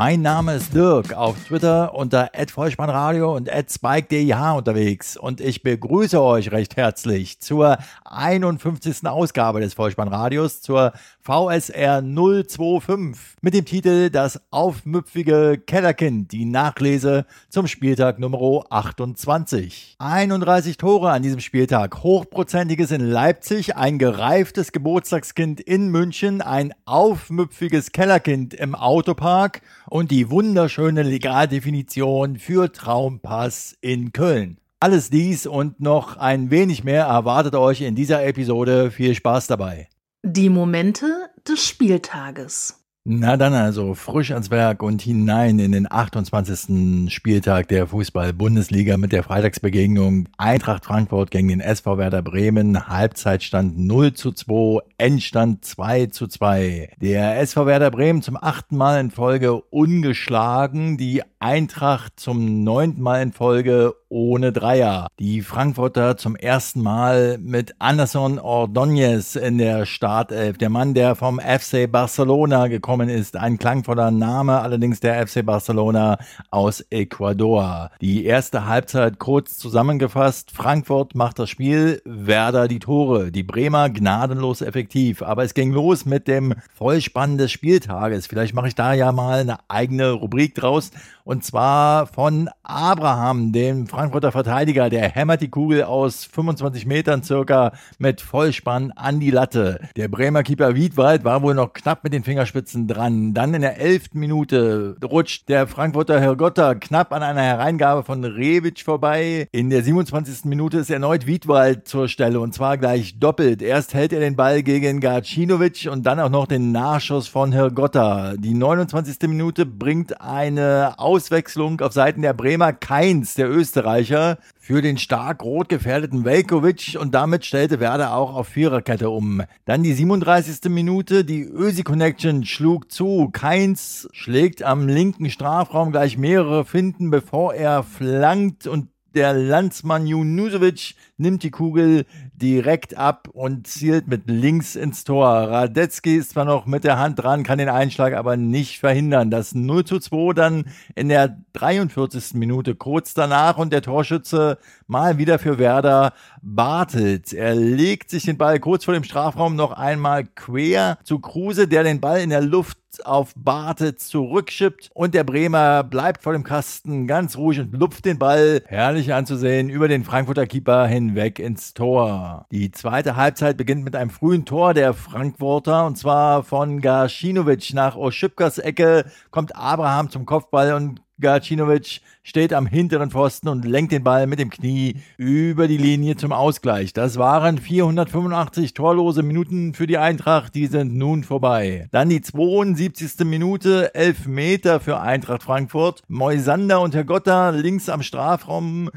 Mein Name ist Dirk, auf Twitter unter @vollspannradio und @spike_dih unterwegs und ich begrüße euch recht herzlich zur 51. Ausgabe des Vollspannradios zur VSR 025 mit dem Titel Das aufmüpfige Kellerkind, die Nachlese zum Spieltag Nummer 28. 31 Tore an diesem Spieltag, hochprozentiges in Leipzig, ein gereiftes Geburtstagskind in München, ein aufmüpfiges Kellerkind im Autopark und die wunderschöne Legaldefinition für Traumpass in Köln. Alles dies und noch ein wenig mehr erwartet euch in dieser Episode. Viel Spaß dabei. Die Momente des Spieltages. Na dann also frisch ans Werk und hinein in den 28. Spieltag der Fußball-Bundesliga mit der Freitagsbegegnung Eintracht Frankfurt gegen den SV Werder Bremen. Halbzeitstand 0 zu 2, Endstand 2 zu 2. Der SV Werder Bremen zum achten Mal in Folge ungeschlagen, die Eintracht zum neunten Mal in Folge ohne Dreier. Die Frankfurter zum ersten Mal mit Anderson Ordóñez in der Startelf. Der Mann, der vom FC Barcelona gekommen ist. Ein klangvoller Name, allerdings der FC Barcelona aus Ecuador. Die erste Halbzeit kurz zusammengefasst. Frankfurt macht das Spiel, Werder die Tore. Die Bremer gnadenlos effektiv. Aber es ging los mit dem Vollspann des Spieltages. Vielleicht mache ich da ja mal eine eigene Rubrik draus und zwar von Abraham, dem Frankfurter Verteidiger. Der hämmert die Kugel aus 25 Metern circa mit Vollspann an die Latte. Der Bremer Keeper Wiedwald war wohl noch knapp mit den Fingerspitzen dran. Dann in der elften Minute rutscht der Frankfurter Hergotta knapp an einer Hereingabe von Rebic vorbei. In der 27. Minute ist erneut Wiedwald zur Stelle und zwar gleich doppelt. Erst hält er den Ball gegen Gacinovic und dann auch noch den Nachschuss von Hergotta. Die 29. Minute bringt eine Aus Auswechslung auf Seiten der Bremer Keins, der Österreicher, für den stark rot gefährdeten Velkovic und damit stellte Werder auch auf Viererkette um. Dann die 37. Minute, die Ösi Connection schlug zu. Keins schlägt am linken Strafraum gleich mehrere Finden, bevor er flankt und der Landsmann Junusovic nimmt die Kugel direkt ab und zielt mit links ins Tor. Radetzky ist zwar noch mit der Hand dran, kann den Einschlag aber nicht verhindern. Das 0 zu 2 dann in der 43. Minute kurz danach und der Torschütze mal wieder für Werder Bartelt. Er legt sich den Ball kurz vor dem Strafraum noch einmal quer zu Kruse, der den Ball in der Luft auf Bartelt zurückschippt und der Bremer bleibt vor dem Kasten ganz ruhig und lupft den Ball, herrlich anzusehen, über den Frankfurter Keeper hinweg ins Tor. Die zweite Halbzeit beginnt mit einem frühen Tor der Frankfurter und zwar von Gaschinovic nach Oschipkas Ecke kommt Abraham zum Kopfball und Gacinovic steht am hinteren Pfosten und lenkt den Ball mit dem Knie über die Linie zum Ausgleich. Das waren 485 torlose Minuten für die Eintracht, die sind nun vorbei. Dann die 72. Minute, 11 Meter für Eintracht Frankfurt. Moisander und Herr Gotta links am Strafraum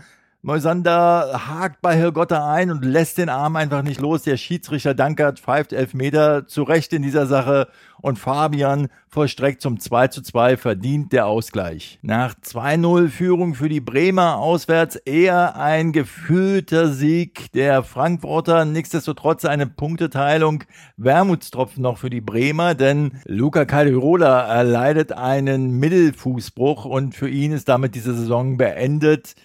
Moisander hakt bei Hirgotta ein und lässt den Arm einfach nicht los. Der Schiedsrichter Dankert pfeift elf Meter zu Recht in dieser Sache und Fabian vollstreckt zum 2 zu 2 verdient der Ausgleich. Nach 2-0 Führung für die Bremer auswärts eher ein gefühlter Sieg der Frankfurter. Nichtsdestotrotz eine Punkteteilung. Wermutstropfen noch für die Bremer, denn Luca Calderola erleidet einen Mittelfußbruch und für ihn ist damit diese Saison beendet.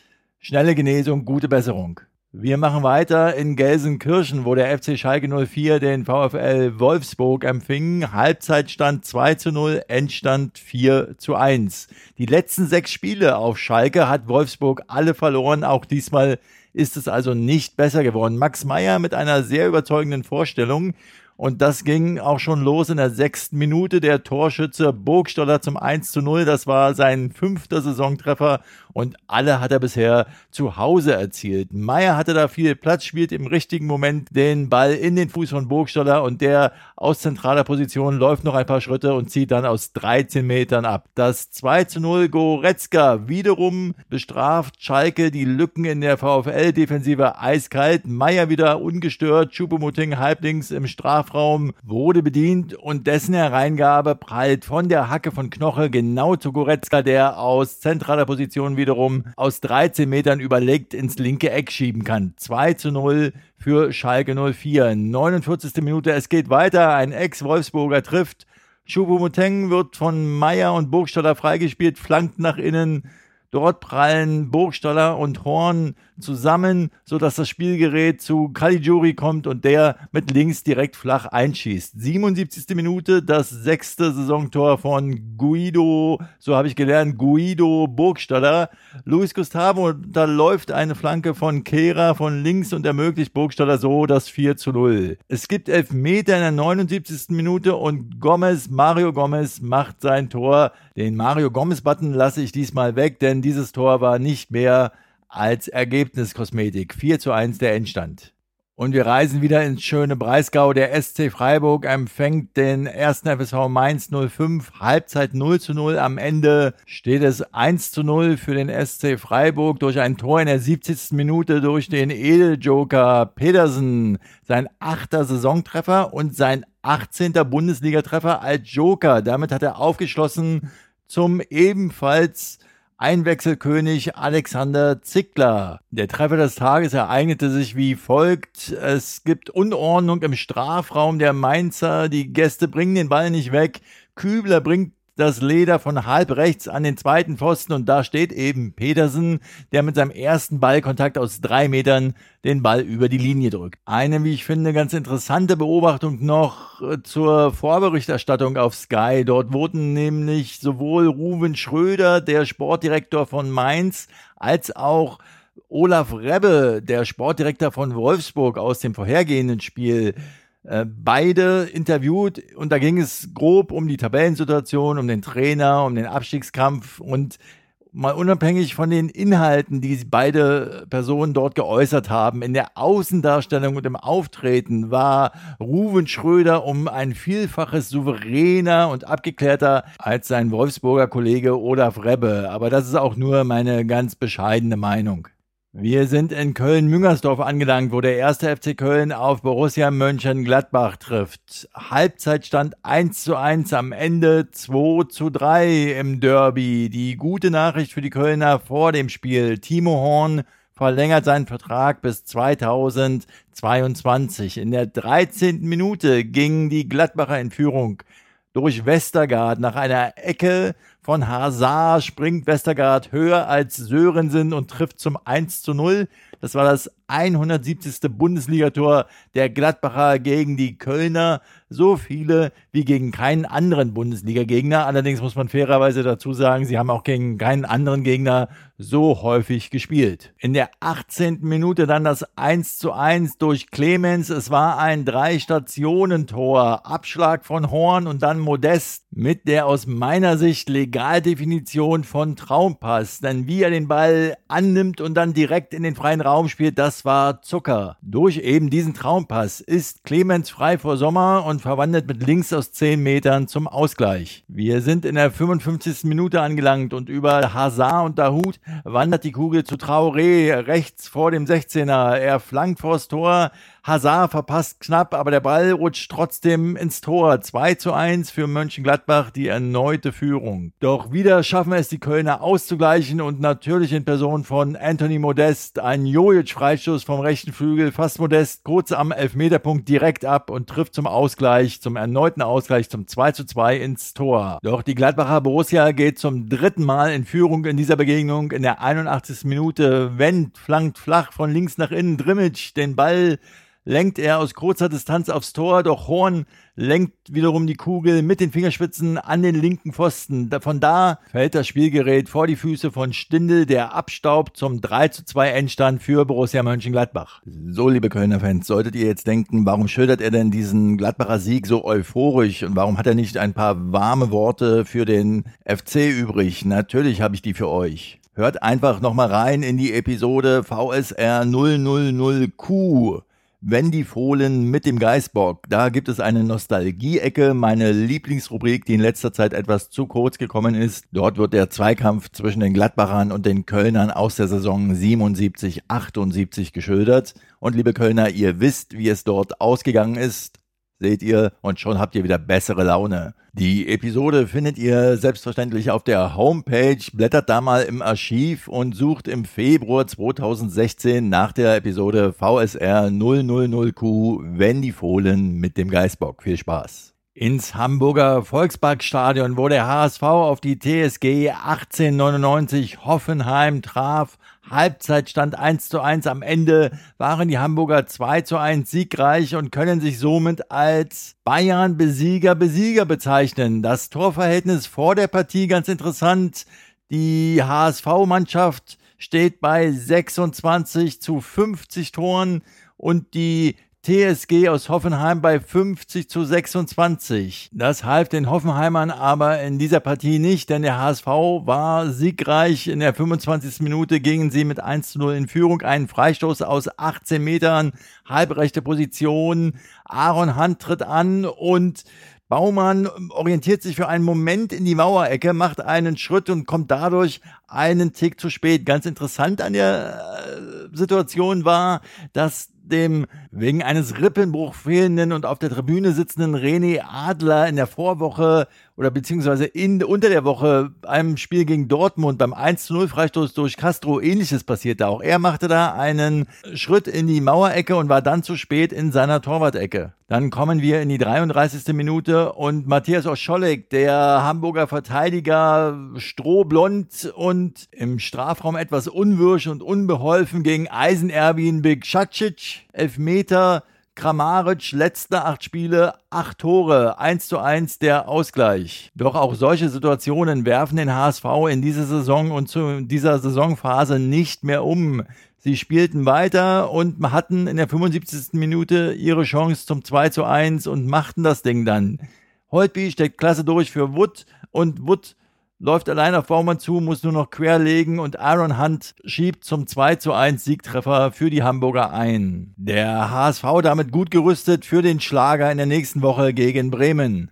Schnelle Genesung, gute Besserung. Wir machen weiter in Gelsenkirchen, wo der FC Schalke 04 den VfL Wolfsburg empfing. Halbzeitstand 2 zu 0, Endstand 4 zu 1. Die letzten sechs Spiele auf Schalke hat Wolfsburg alle verloren. Auch diesmal ist es also nicht besser geworden. Max Meyer mit einer sehr überzeugenden Vorstellung und das ging auch schon los in der sechsten Minute. Der Torschütze Burgstoller zum 1 zu 0. Das war sein fünfter Saisontreffer und alle hat er bisher zu Hause erzielt. Meier hatte da viel Platz, spielt im richtigen Moment den Ball in den Fuß von Burgstoller und der aus zentraler Position läuft noch ein paar Schritte und zieht dann aus 13 Metern ab. Das 2 zu 0 Goretzka wiederum bestraft Schalke die Lücken in der VfL-Defensive eiskalt. Meier wieder ungestört, Chupomoting halblinks im Straf Strafraum, wurde bedient und dessen Hereingabe prallt von der Hacke von Knoche genau zu Goretzka, der aus zentraler Position wiederum aus 13 Metern überlegt ins linke Eck schieben kann. 2 zu 0 für Schalke 04. 49. Minute, es geht weiter. Ein Ex-Wolfsburger trifft. Choupo-Moteng wird von Meier und Burgstaller freigespielt, flankt nach innen. Dort prallen Burgstaller und Horn zusammen, so dass das Spielgerät zu Caligiuri kommt und der mit links direkt flach einschießt. 77. Minute, das sechste Saisontor von Guido, so habe ich gelernt, Guido Burgstaller. Luis Gustavo, da läuft eine Flanke von Kehra von links und ermöglicht Burgstaller so das 4 zu 0. Es gibt elf Meter in der 79. Minute und Gomez, Mario Gomez macht sein Tor. Den Mario Gomez-Button lasse ich diesmal weg, denn dieses Tor war nicht mehr als Ergebniskosmetik. 4 zu 1 der Endstand. Und wir reisen wieder ins schöne Breisgau. Der SC Freiburg empfängt den ersten FSV Mainz 05. Halbzeit 0 zu 0. Am Ende steht es 1 zu 0 für den SC Freiburg durch ein Tor in der 70. Minute durch den Edeljoker Pedersen. Sein achter Saisontreffer und sein 18. Bundesligatreffer als Joker. Damit hat er aufgeschlossen zum ebenfalls Einwechselkönig Alexander Zickler. Der Treffer des Tages ereignete sich wie folgt. Es gibt Unordnung im Strafraum der Mainzer. Die Gäste bringen den Ball nicht weg. Kübler bringt das Leder von halb rechts an den zweiten Pfosten und da steht eben Petersen, der mit seinem ersten Ballkontakt aus drei Metern den Ball über die Linie drückt. Eine, wie ich finde, ganz interessante Beobachtung noch äh, zur Vorberichterstattung auf Sky. Dort wurden nämlich sowohl Ruven Schröder, der Sportdirektor von Mainz, als auch Olaf Rebbe, der Sportdirektor von Wolfsburg aus dem vorhergehenden Spiel, äh, beide interviewt und da ging es grob um die Tabellensituation, um den Trainer, um den Abstiegskampf und mal unabhängig von den Inhalten, die beide Personen dort geäußert haben, in der Außendarstellung und im Auftreten war Ruven Schröder um ein Vielfaches souveräner und abgeklärter als sein Wolfsburger Kollege Olaf Rebbe. Aber das ist auch nur meine ganz bescheidene Meinung. Wir sind in Köln-Müngersdorf angelangt, wo der erste FC Köln auf Borussia Mönchengladbach trifft. Halbzeitstand 1 zu 1, am Ende 2 zu 3 im Derby. Die gute Nachricht für die Kölner vor dem Spiel. Timo Horn verlängert seinen Vertrag bis 2022. In der 13. Minute ging die Gladbacher in Führung durch Westergaard nach einer Ecke von Hazard springt Westergaard höher als Sörensen und trifft zum 1 zu 0. Das war das 170. Bundesligator der Gladbacher gegen die Kölner. So viele wie gegen keinen anderen Bundesliga-Gegner. Allerdings muss man fairerweise dazu sagen, sie haben auch gegen keinen anderen Gegner so häufig gespielt. In der 18. Minute dann das 1 zu 1 durch Clemens. Es war ein Drei-Stationen-Tor. Abschlag von Horn und dann Modest mit der aus meiner Sicht Legaldefinition von Traumpass. Denn wie er den Ball annimmt und dann direkt in den freien Raum spielt, das war Zucker. Durch eben diesen Traumpass ist Clemens frei vor Sommer und verwandelt mit links aus 10 Metern zum Ausgleich. Wir sind in der 55. Minute angelangt und über Hazard und Dahut wandert die Kugel zu Traoré rechts vor dem 16er. Er flankt vors Tor. Hazard verpasst knapp, aber der Ball rutscht trotzdem ins Tor. 2 zu 1 für Mönchengladbach, die erneute Führung. Doch wieder schaffen es die Kölner auszugleichen und natürlich in Person von Anthony Modest. Ein Jojic-Freistoß vom rechten Flügel, fast Modest, kurz am Elfmeterpunkt direkt ab und trifft zum Ausgleich, zum erneuten Ausgleich, zum 2 zu 2 ins Tor. Doch die Gladbacher Borussia geht zum dritten Mal in Führung in dieser Begegnung. In der 81. Minute Wendt flankt flach von links nach innen Drimmitsch den Ball lenkt er aus kurzer Distanz aufs Tor, doch Horn lenkt wiederum die Kugel mit den Fingerspitzen an den linken Pfosten. Von da fällt das Spielgerät vor die Füße von Stindel, der abstaubt zum 3 zu 2 Endstand für Borussia Mönchengladbach. So, liebe Kölner Fans, solltet ihr jetzt denken, warum schildert er denn diesen Gladbacher Sieg so euphorisch und warum hat er nicht ein paar warme Worte für den FC übrig? Natürlich habe ich die für euch. Hört einfach nochmal rein in die Episode VSR 000Q wenn die Fohlen mit dem Geißbock, da gibt es eine Nostalgie-Ecke, meine Lieblingsrubrik, die in letzter Zeit etwas zu kurz gekommen ist. Dort wird der Zweikampf zwischen den Gladbachern und den Kölnern aus der Saison 77, 78 geschildert. Und liebe Kölner, ihr wisst, wie es dort ausgegangen ist. Seht ihr, und schon habt ihr wieder bessere Laune. Die Episode findet ihr selbstverständlich auf der Homepage. Blättert da mal im Archiv und sucht im Februar 2016 nach der Episode VSR 000Q, wenn die Fohlen mit dem Geißbock. Viel Spaß. Ins Hamburger Volksparkstadion, wo der HSV auf die TSG 1899 Hoffenheim traf, Halbzeitstand 1 zu 1. Am Ende waren die Hamburger 2 zu 1 siegreich und können sich somit als Bayern Besieger Besieger bezeichnen. Das Torverhältnis vor der Partie ganz interessant. Die HSV-Mannschaft steht bei 26 zu 50 Toren und die TSG aus Hoffenheim bei 50 zu 26. Das half den Hoffenheimern aber in dieser Partie nicht, denn der HSV war siegreich. In der 25. Minute gingen sie mit 1 zu 0 in Führung. Einen Freistoß aus 18 Metern, halbrechte Position. Aaron Hunt tritt an und Baumann orientiert sich für einen Moment in die Mauerecke, macht einen Schritt und kommt dadurch einen Tick zu spät. Ganz interessant an der äh, Situation war, dass dem wegen eines Rippenbruchs fehlenden und auf der Tribüne sitzenden René Adler in der Vorwoche oder beziehungsweise in, unter der Woche einem Spiel gegen Dortmund beim 1-0 Freistoß durch Castro ähnliches passierte auch. Er machte da einen Schritt in die Mauerecke und war dann zu spät in seiner Torwart-Ecke. Dann kommen wir in die 33. Minute und Matthias Oscholek, der Hamburger Verteidiger, strohblond und im Strafraum etwas unwirsch und unbeholfen gegen Eisenerbin Bigcacic, Elfmeter, Kramaric, letzte acht Spiele, acht Tore, 1 zu 1 der Ausgleich. Doch auch solche Situationen werfen den HSV in dieser Saison und zu dieser Saisonphase nicht mehr um. Sie spielten weiter und hatten in der 75. Minute ihre Chance zum 2 zu 1 und machten das Ding dann. Holtby steckt klasse durch für Wood und Wood läuft allein auf Baumann zu, muss nur noch querlegen und Aaron Hunt schiebt zum 2 zu 1 Siegtreffer für die Hamburger ein. Der HSV damit gut gerüstet für den Schlager in der nächsten Woche gegen Bremen.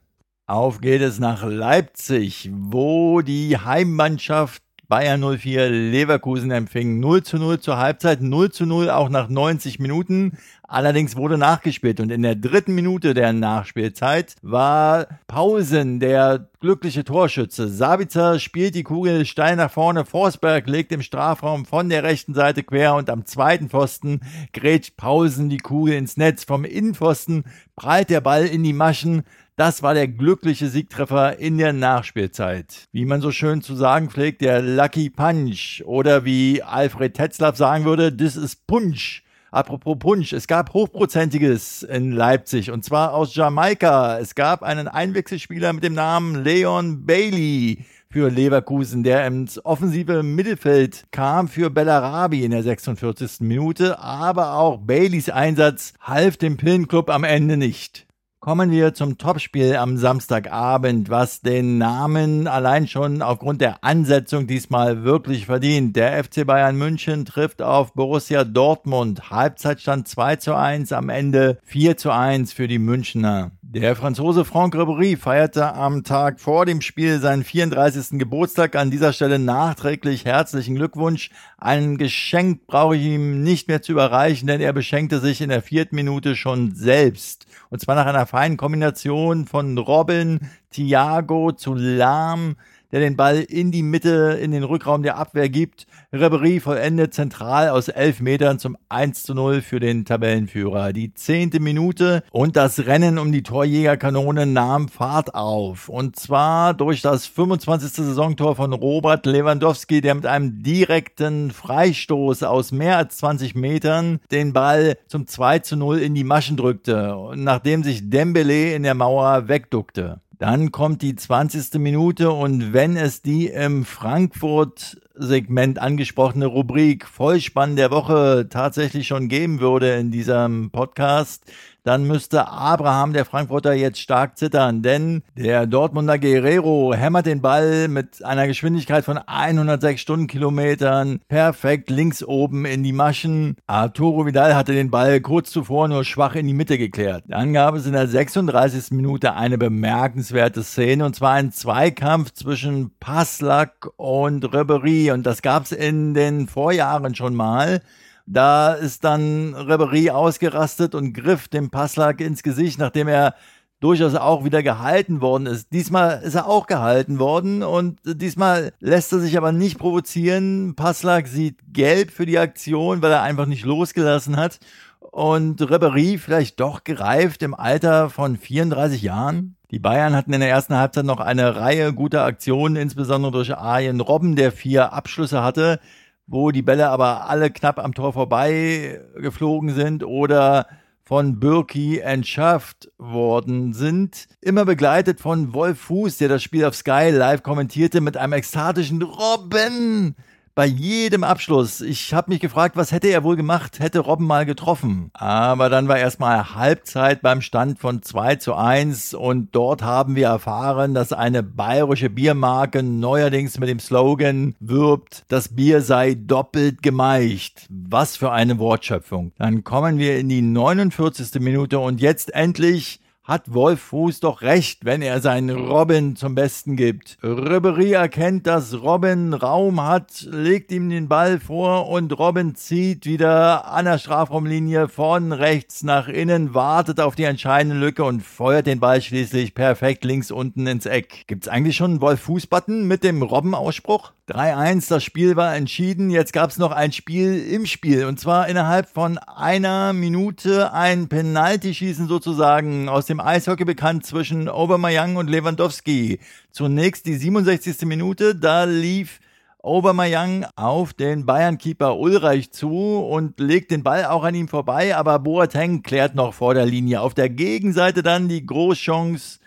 Auf geht es nach Leipzig, wo die Heimmannschaft Bayern 04 Leverkusen empfing 0 zu 0 zur Halbzeit, 0 zu 0 auch nach 90 Minuten. Allerdings wurde nachgespielt und in der dritten Minute der Nachspielzeit war Pausen der glückliche Torschütze. Sabitzer spielt die Kugel steil nach vorne. Forsberg legt im Strafraum von der rechten Seite quer und am zweiten Pfosten grätscht Pausen die Kugel ins Netz. Vom Innenpfosten prallt der Ball in die Maschen. Das war der glückliche Siegtreffer in der Nachspielzeit. Wie man so schön zu sagen pflegt, der Lucky Punch. Oder wie Alfred Tetzlaff sagen würde, this is Punch. Apropos Punch, es gab Hochprozentiges in Leipzig und zwar aus Jamaika. Es gab einen Einwechselspieler mit dem Namen Leon Bailey für Leverkusen, der ins offensive Mittelfeld kam für Bellarabi in der 46. Minute, aber auch Baileys Einsatz half dem Pillenclub am Ende nicht. Kommen wir zum Topspiel am Samstagabend, was den Namen allein schon aufgrund der Ansetzung diesmal wirklich verdient. Der FC Bayern München trifft auf Borussia Dortmund. Halbzeitstand 2 zu 1, am Ende 4 zu 1 für die Münchner. Der Franzose Franck Ribéry feierte am Tag vor dem Spiel seinen 34. Geburtstag. An dieser Stelle nachträglich herzlichen Glückwunsch. Ein Geschenk brauche ich ihm nicht mehr zu überreichen, denn er beschenkte sich in der vierten Minute schon selbst. Und zwar nach einer feinen Kombination von Robin, Thiago zu Lahm, der den Ball in die Mitte, in den Rückraum der Abwehr gibt. Ribery vollendet zentral aus elf Metern zum 1 zu 0 für den Tabellenführer. Die zehnte Minute und das Rennen um die Torjägerkanone nahm Fahrt auf. Und zwar durch das 25. Saisontor von Robert Lewandowski, der mit einem direkten Freistoß aus mehr als 20 Metern den Ball zum 2 zu 0 in die Maschen drückte, nachdem sich Dembele in der Mauer wegduckte. Dann kommt die 20. Minute und wenn es die im Frankfurt-Segment angesprochene Rubrik Vollspann der Woche tatsächlich schon geben würde in diesem Podcast, dann müsste Abraham, der Frankfurter, jetzt stark zittern, denn der Dortmunder Guerrero hämmert den Ball mit einer Geschwindigkeit von 106 Stundenkilometern perfekt links oben in die Maschen. Arturo Vidal hatte den Ball kurz zuvor nur schwach in die Mitte geklärt. Dann gab es in der 36. Minute eine bemerkenswerte Szene und zwar ein Zweikampf zwischen Passlack und Ribery und das gab es in den Vorjahren schon mal Da ist dann Ribery ausgerastet und griff dem Passlack ins Gesicht, nachdem er durchaus auch wieder gehalten worden ist. Diesmal ist er auch gehalten worden und diesmal lässt er sich aber nicht provozieren. Passlack sieht gelb für die Aktion, weil er einfach nicht losgelassen hat. Und Ribery vielleicht doch gereift im Alter von 34 Jahren. Die Bayern hatten in der ersten Halbzeit noch eine Reihe guter Aktionen, insbesondere durch Arjen Robben, der vier Abschlüsse hatte, wo die Bälle aber alle knapp am Tor vorbei geflogen sind oder von Birki entschärft worden sind. Immer begleitet von Wolf Fuß, der das Spiel auf Sky live kommentierte mit einem ekstatischen Robben bei jedem Abschluss. Ich habe mich gefragt, was hätte er wohl gemacht, hätte Robben mal getroffen. Aber dann war erstmal Halbzeit beim Stand von 2 zu 1 und dort haben wir erfahren, dass eine bayerische Biermarke neuerdings mit dem Slogan wirbt, das Bier sei doppelt gemeicht. Was für eine Wortschöpfung. Dann kommen wir in die 49. Minute und jetzt endlich hat Wolf Fuß doch recht, wenn er seinen Robin zum Besten gibt. Ribery erkennt, dass Robin Raum hat, legt ihm den Ball vor und Robin zieht wieder an der Strafraumlinie von rechts nach innen, wartet auf die entscheidende Lücke und feuert den Ball schließlich perfekt links unten ins Eck. Gibt's eigentlich schon einen Wolf Fuß Button mit dem Robben-Ausspruch? 3-1, das Spiel war entschieden. Jetzt gab es noch ein Spiel im Spiel. Und zwar innerhalb von einer Minute ein Penalty-Schießen sozusagen aus dem Eishockey bekannt zwischen Obermeier und Lewandowski. Zunächst die 67. Minute, da lief Aubameyang auf den Bayern-Keeper Ulreich zu und legt den Ball auch an ihm vorbei, aber Boateng klärt noch vor der Linie. Auf der Gegenseite dann die Großchance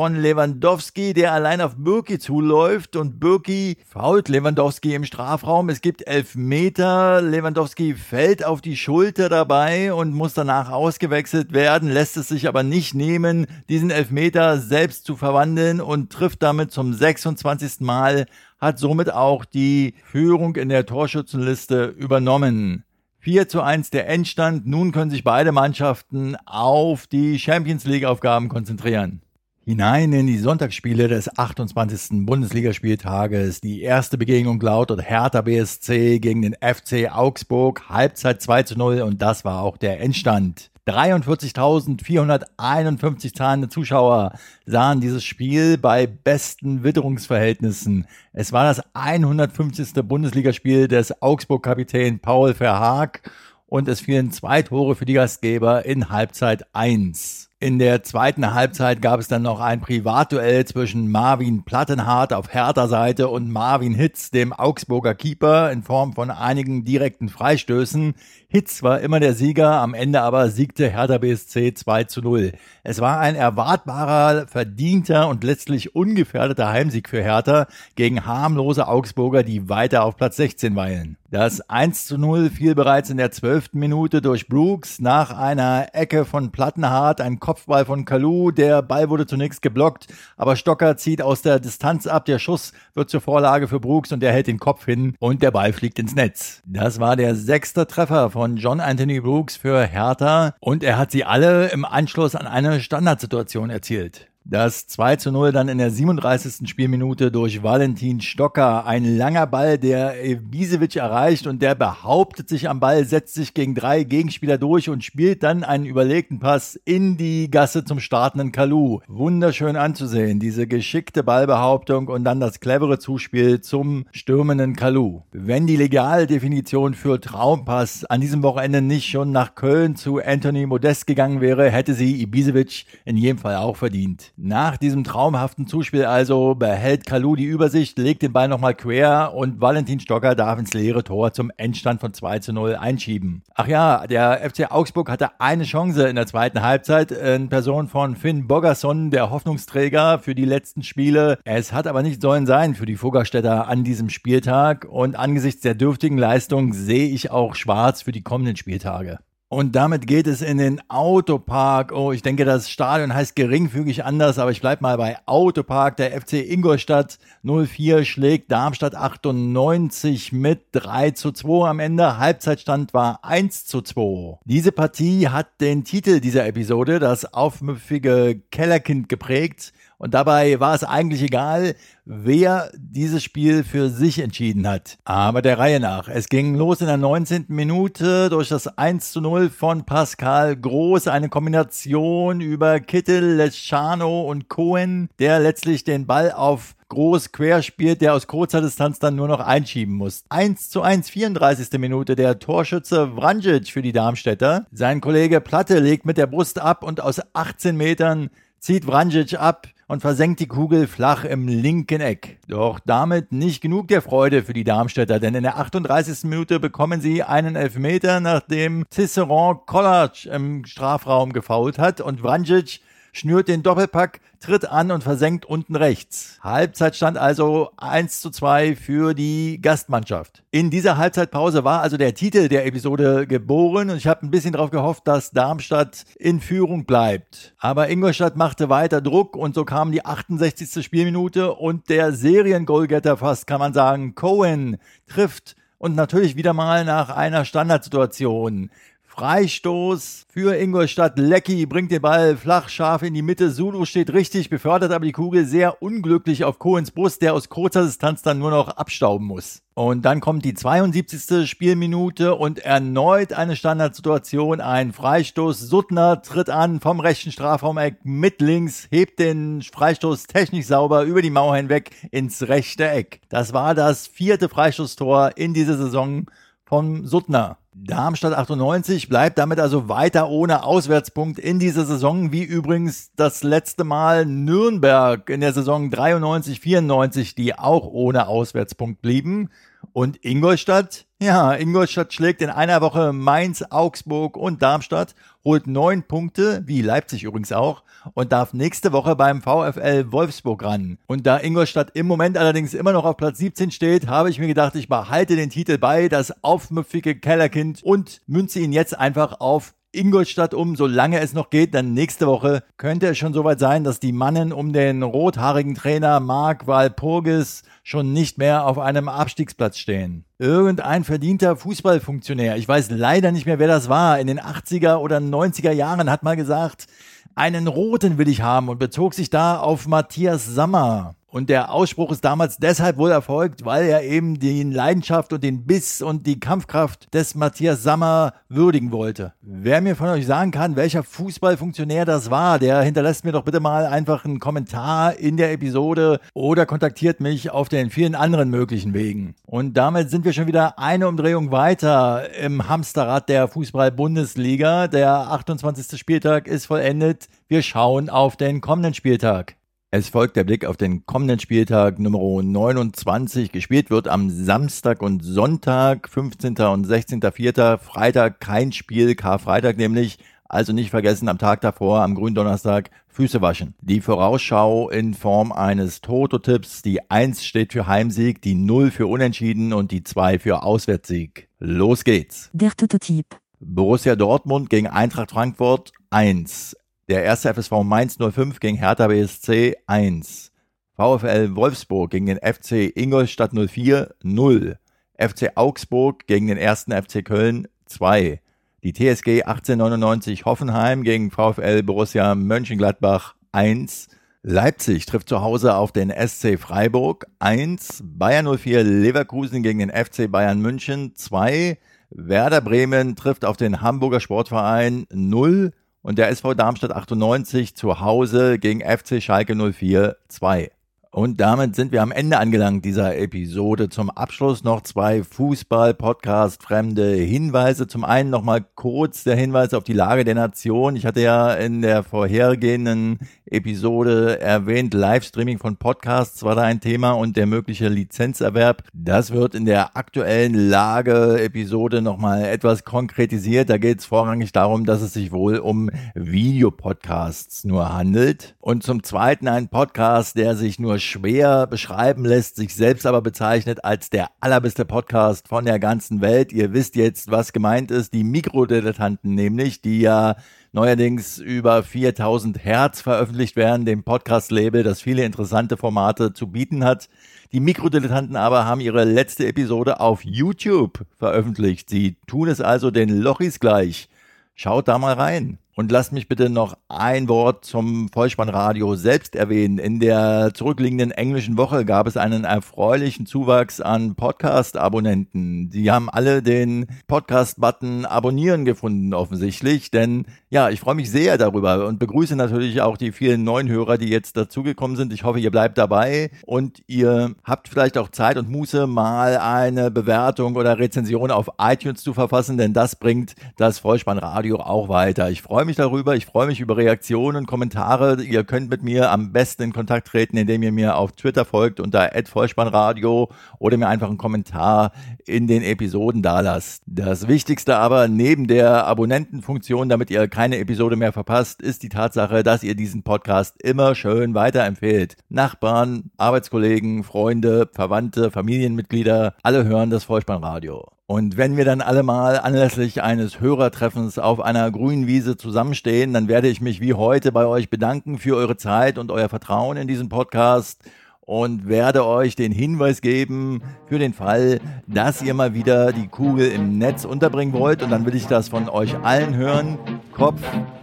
von Lewandowski, der allein auf Birki zuläuft und Birki fault Lewandowski im Strafraum. Es gibt elf Meter. Lewandowski fällt auf die Schulter dabei und muss danach ausgewechselt werden, lässt es sich aber nicht nehmen, diesen Elfmeter selbst zu verwandeln und trifft damit zum 26. Mal, hat somit auch die Führung in der Torschützenliste übernommen. 4 zu 1 der Endstand. Nun können sich beide Mannschaften auf die Champions League Aufgaben konzentrieren. Hinein in die Sonntagsspiele des 28. Bundesligaspieltages. Die erste Begegnung lautet Hertha BSC gegen den FC Augsburg. Halbzeit 2 zu 0 und das war auch der Endstand. 43.451 zahlende Zuschauer sahen dieses Spiel bei besten Witterungsverhältnissen. Es war das 150. Bundesligaspiel des Augsburg-Kapitän Paul Verhaag und es fielen zwei Tore für die Gastgeber in Halbzeit 1. In der zweiten Halbzeit gab es dann noch ein Privatduell zwischen Marvin Plattenhardt auf härter Seite und Marvin Hitz, dem Augsburger Keeper, in Form von einigen direkten Freistößen. Hitz war immer der Sieger, am Ende aber siegte Hertha BSC 2 zu 0. Es war ein erwartbarer, verdienter und letztlich ungefährdeter Heimsieg für Hertha gegen harmlose Augsburger, die weiter auf Platz 16 weilen. Das 1 zu 0 fiel bereits in der zwölften Minute durch Brooks nach einer Ecke von Plattenhardt, ein Kopfball von Kalu. Der Ball wurde zunächst geblockt, aber Stocker zieht aus der Distanz ab. Der Schuss wird zur Vorlage für Brooks und er hält den Kopf hin und der Ball fliegt ins Netz. Das war der sechste Treffer von John Anthony Brooks für Hertha und er hat sie alle im Anschluss an eine Standardsituation erzielt. Das 2 zu 0 dann in der 37. Spielminute durch Valentin Stocker. Ein langer Ball, der Ibisevic erreicht und der behauptet sich am Ball, setzt sich gegen drei Gegenspieler durch und spielt dann einen überlegten Pass in die Gasse zum startenden Kalu. Wunderschön anzusehen, diese geschickte Ballbehauptung und dann das clevere Zuspiel zum stürmenden Kalu. Wenn die Legaldefinition für Traumpass an diesem Wochenende nicht schon nach Köln zu Anthony Modest gegangen wäre, hätte sie Ibisevic in jedem Fall auch verdient. Nach diesem traumhaften Zuspiel also behält Kalu die Übersicht, legt den Ball nochmal quer und Valentin Stocker darf ins leere Tor zum Endstand von 2 zu 0 einschieben. Ach ja, der FC Augsburg hatte eine Chance in der zweiten Halbzeit in Person von Finn Bogerson, der Hoffnungsträger für die letzten Spiele. Es hat aber nicht sollen sein für die Fuggerstädter an diesem Spieltag und angesichts der dürftigen Leistung sehe ich auch schwarz für die kommenden Spieltage. Und damit geht es in den Autopark. Oh, ich denke, das Stadion heißt geringfügig anders, aber ich bleibe mal bei Autopark. Der FC Ingolstadt 04 schlägt Darmstadt 98 mit 3 zu 2 am Ende. Halbzeitstand war 1 zu 2. Diese Partie hat den Titel dieser Episode, das aufmüpfige Kellerkind, geprägt. Und dabei war es eigentlich egal, wer dieses Spiel für sich entschieden hat. Aber der Reihe nach. Es ging los in der 19. Minute durch das 1 zu 0 von Pascal Groß. Eine Kombination über Kittel, Leschano und Cohen, der letztlich den Ball auf groß quer spielt, der aus kurzer Distanz dann nur noch einschieben muss. 1 zu 1, 34. Minute, der Torschütze Vranjic für die Darmstädter. Sein Kollege Platte legt mit der Brust ab und aus 18 Metern zieht Vranjic ab und versenkt die Kugel flach im linken Eck. Doch damit nicht genug der Freude für die Darmstädter, denn in der 38. Minute bekommen sie einen Elfmeter, nachdem Ciceron Kollac im Strafraum gefault hat und Vranjic schnürt den Doppelpack, tritt an und versenkt unten rechts. Halbzeitstand also 1 zu 2 für die Gastmannschaft. In dieser Halbzeitpause war also der Titel der Episode geboren und ich habe ein bisschen darauf gehofft, dass Darmstadt in Führung bleibt. Aber Ingolstadt machte weiter Druck und so kam die 68. Spielminute und der Seriengoalgetter fast, kann man sagen, Cohen trifft und natürlich wieder mal nach einer Standardsituation. Freistoß für Ingolstadt. Lecky bringt den Ball flach scharf in die Mitte. Zulu steht richtig, befördert aber die Kugel sehr unglücklich auf Cohens Brust, der aus kurzer Distanz dann nur noch abstauben muss. Und dann kommt die 72. Spielminute und erneut eine Standardsituation, ein Freistoß. Suttner tritt an vom rechten Strafraumeck mit links, hebt den Freistoß technisch sauber über die Mauer hinweg ins rechte Eck. Das war das vierte Freistoßtor in dieser Saison von Suttner. Darmstadt 98 bleibt damit also weiter ohne Auswärtspunkt in dieser Saison, wie übrigens das letzte Mal Nürnberg in der Saison 93-94, die auch ohne Auswärtspunkt blieben. Und Ingolstadt? Ja, Ingolstadt schlägt in einer Woche Mainz, Augsburg und Darmstadt, holt neun Punkte, wie Leipzig übrigens auch, und darf nächste Woche beim VfL Wolfsburg ran. Und da Ingolstadt im Moment allerdings immer noch auf Platz 17 steht, habe ich mir gedacht, ich behalte den Titel bei, das aufmüpfige Kellerkind, und münze ihn jetzt einfach auf Ingolstadt um, solange es noch geht. Dann nächste Woche könnte es schon soweit sein, dass die Mannen um den rothaarigen Trainer Mark Walpurgis schon nicht mehr auf einem Abstiegsplatz stehen. Irgendein verdienter Fußballfunktionär, ich weiß leider nicht mehr, wer das war, in den 80er oder 90er Jahren hat mal gesagt, einen roten will ich haben und bezog sich da auf Matthias Sammer. Und der Ausspruch ist damals deshalb wohl erfolgt, weil er eben die Leidenschaft und den Biss und die Kampfkraft des Matthias Sammer würdigen wollte. Wer mir von euch sagen kann, welcher Fußballfunktionär das war, der hinterlässt mir doch bitte mal einfach einen Kommentar in der Episode oder kontaktiert mich auf den vielen anderen möglichen Wegen. Und damit sind wir schon wieder eine Umdrehung weiter im Hamsterrad der Fußball-Bundesliga. Der 28. Spieltag ist vollendet. Wir schauen auf den kommenden Spieltag. Es folgt der Blick auf den kommenden Spieltag Nummer 29. Gespielt wird am Samstag und Sonntag, 15. und 16.04. Freitag kein Spiel, Karfreitag nämlich. Also nicht vergessen, am Tag davor, am Gründonnerstag, Füße waschen. Die Vorausschau in Form eines Toto-Tipps. Die 1 steht für Heimsieg, die 0 für Unentschieden und die 2 für Auswärtssieg. Los geht's. Der Toto-Tipp. Borussia Dortmund gegen Eintracht Frankfurt 1. Der erste FSV Mainz 05 gegen Hertha BSC 1. VfL Wolfsburg gegen den FC Ingolstadt 04 0. FC Augsburg gegen den ersten FC Köln 2. Die TSG 1899 Hoffenheim gegen VfL Borussia Mönchengladbach 1. Leipzig trifft zu Hause auf den SC Freiburg 1. Bayern 04 Leverkusen gegen den FC Bayern München 2. Werder Bremen trifft auf den Hamburger Sportverein 0 und der SV Darmstadt 98 zu Hause gegen FC Schalke 04 2. Und damit sind wir am Ende angelangt dieser Episode. Zum Abschluss noch zwei Fußball-Podcast-fremde Hinweise. Zum einen nochmal kurz der Hinweis auf die Lage der Nation. Ich hatte ja in der vorhergehenden Episode erwähnt, Livestreaming von Podcasts war da ein Thema und der mögliche Lizenzerwerb. Das wird in der aktuellen Lage-Episode nochmal etwas konkretisiert. Da geht es vorrangig darum, dass es sich wohl um Videopodcasts nur handelt. Und zum zweiten ein Podcast, der sich nur schwer beschreiben lässt, sich selbst aber bezeichnet als der allerbeste Podcast von der ganzen Welt. Ihr wisst jetzt, was gemeint ist. Die Mikrodilettanten nämlich, die ja neuerdings über 4000 Hertz veröffentlicht werden, dem Podcast-Label, das viele interessante Formate zu bieten hat. Die Mikrodilettanten aber haben ihre letzte Episode auf YouTube veröffentlicht. Sie tun es also den Lochis gleich. Schaut da mal rein. Und lasst mich bitte noch ein Wort zum Vollspannradio selbst erwähnen. In der zurückliegenden englischen Woche gab es einen erfreulichen Zuwachs an Podcast-Abonnenten. Die haben alle den Podcast-Button abonnieren gefunden offensichtlich, denn ja, ich freue mich sehr darüber und begrüße natürlich auch die vielen neuen Hörer, die jetzt dazugekommen sind. Ich hoffe, ihr bleibt dabei und ihr habt vielleicht auch Zeit und Muße, mal eine Bewertung oder Rezension auf iTunes zu verfassen, denn das bringt das Vollspannradio auch weiter. Ich freue freue mich darüber. Ich freue mich über Reaktionen, Kommentare. Ihr könnt mit mir am besten in Kontakt treten, indem ihr mir auf Twitter folgt unter @vollspannradio oder mir einfach einen Kommentar in den Episoden dalasst. Das Wichtigste aber neben der Abonnentenfunktion, damit ihr keine Episode mehr verpasst, ist die Tatsache, dass ihr diesen Podcast immer schön weiterempfehlt. Nachbarn, Arbeitskollegen, Freunde, Verwandte, Familienmitglieder, alle hören das Vollspannradio. Und wenn wir dann alle mal anlässlich eines Hörertreffens auf einer grünen Wiese zusammenstehen, dann werde ich mich wie heute bei euch bedanken für eure Zeit und euer Vertrauen in diesen Podcast und werde euch den Hinweis geben für den Fall, dass ihr mal wieder die Kugel im Netz unterbringen wollt. Und dann will ich das von euch allen hören. Kopf,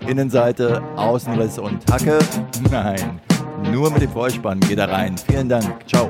Innenseite, Außenriss und Hacke. Nein, nur mit dem Vorspann geht er rein. Vielen Dank. Ciao.